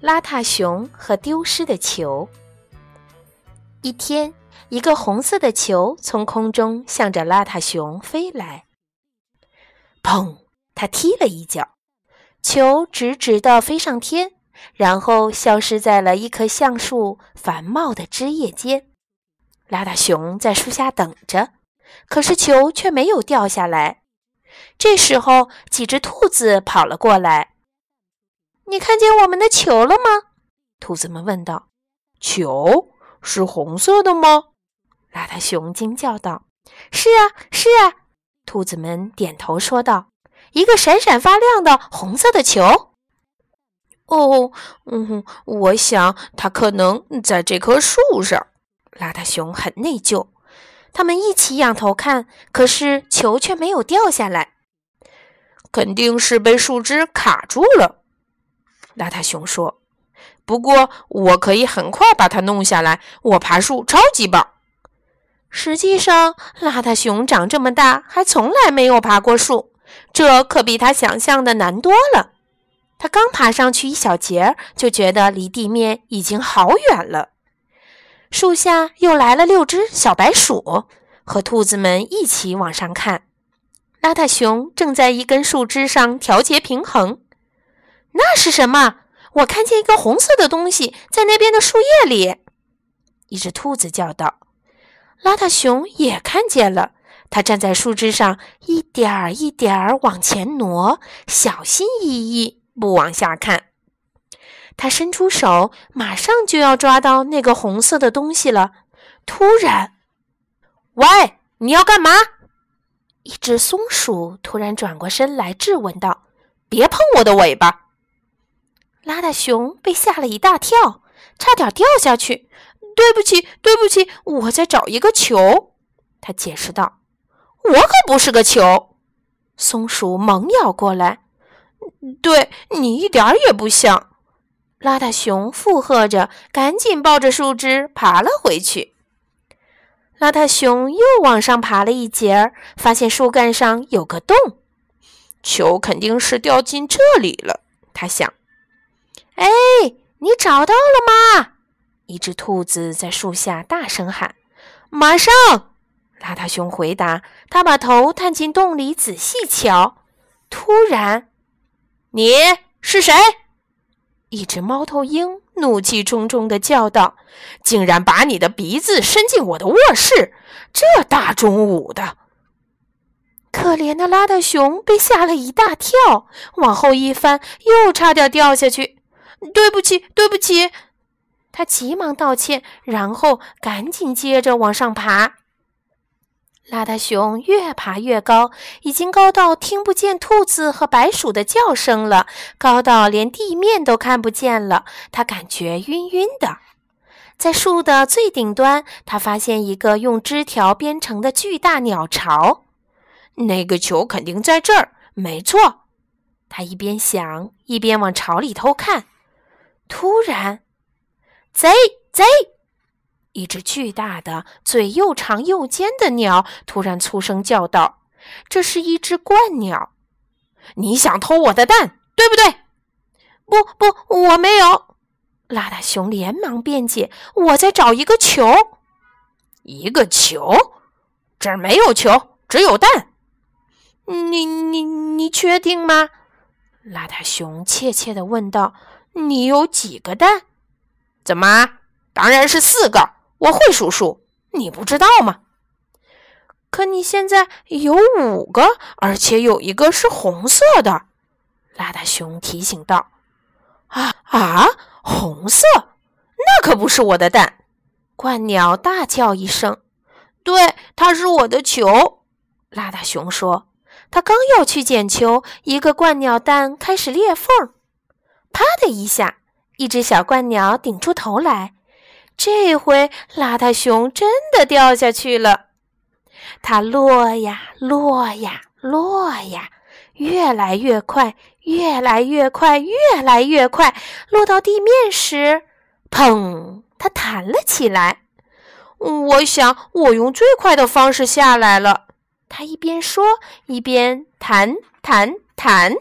邋遢熊和丢失的球。一天，一个红色的球从空中向着邋遢熊飞来。砰！他踢了一脚，球直直地飞上天，然后消失在了一棵橡树繁茂的枝叶间。邋遢熊在树下等着，可是球却没有掉下来。这时候，几只兔子跑了过来。你看见我们的球了吗？兔子们问道。球是红色的吗？邋遢熊惊叫道。是啊，是啊！兔子们点头说道。一个闪闪发亮的红色的球。哦，嗯，我想它可能在这棵树上。邋遢熊很内疚。他们一起仰头看，可是球却没有掉下来。肯定是被树枝卡住了。邋遢熊说：“不过我可以很快把它弄下来，我爬树超级棒。”实际上，邋遢熊长这么大还从来没有爬过树，这可比他想象的难多了。他刚爬上去一小截，就觉得离地面已经好远了。树下又来了六只小白鼠，和兔子们一起往上看。邋遢熊正在一根树枝上调节平衡。那是什么？我看见一个红色的东西在那边的树叶里。一只兔子叫道：“邋遢熊也看见了。它站在树枝上，一点儿一点儿往前挪，小心翼翼，不往下看。它伸出手，马上就要抓到那个红色的东西了。突然，喂，你要干嘛？”一只松鼠突然转过身来质问道：“别碰我的尾巴！”邋遢熊被吓了一大跳，差点掉下去。对不起，对不起，我在找一个球。他解释道：“我可不是个球。”松鼠猛咬过来。对你一点也不像。邋遢熊附和着，赶紧抱着树枝爬了回去。邋遢熊又往上爬了一截儿，发现树干上有个洞，球肯定是掉进这里了。他想。哎，你找到了吗？一只兔子在树下大声喊：“马上！”邋遢熊回答。他把头探进洞里仔细瞧。突然，“你是谁？”一只猫头鹰怒气冲冲地叫道：“竟然把你的鼻子伸进我的卧室！这大中午的！”可怜的邋遢熊被吓了一大跳，往后一翻，又差点掉下去。对不起，对不起，他急忙道歉，然后赶紧接着往上爬。邋遢熊越爬越高，已经高到听不见兔子和白鼠的叫声了，高到连地面都看不见了。他感觉晕晕的。在树的最顶端，他发现一个用枝条编成的巨大鸟巢。那个球肯定在这儿，没错。他一边想，一边往巢里偷看。突然，贼贼！一只巨大的、嘴又长又尖的鸟突然粗声叫道：“这是一只鹳鸟！你想偷我的蛋，对不对？”“不不，我没有！”邋遢熊连忙辩解：“我在找一个球。”“一个球？这儿没有球，只有蛋。”“你你你确定吗？”邋遢熊怯怯地问道。你有几个蛋？怎么？当然是四个。我会数数，你不知道吗？可你现在有五个，而且有一个是红色的。邋遢熊提醒道：“啊啊，红色？那可不是我的蛋！”鹳鸟大叫一声：“对，它是我的球。”邋遢熊说：“他刚要去捡球，一个鹳鸟蛋开始裂缝。”啪的一下，一只小鹳鸟顶出头来。这回邋遢熊真的掉下去了。它落呀落呀落呀，越来越快，越来越快，越来越快。落到地面时，砰！它弹了起来。我想，我用最快的方式下来了。它一边说，一边弹弹弹。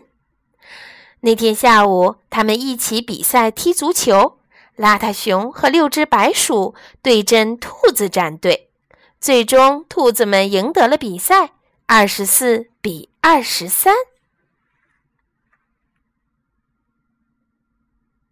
那天下午，他们一起比赛踢足球。邋遢熊和六只白鼠对阵兔子战队，最终兔子们赢得了比赛，二十四比二十三。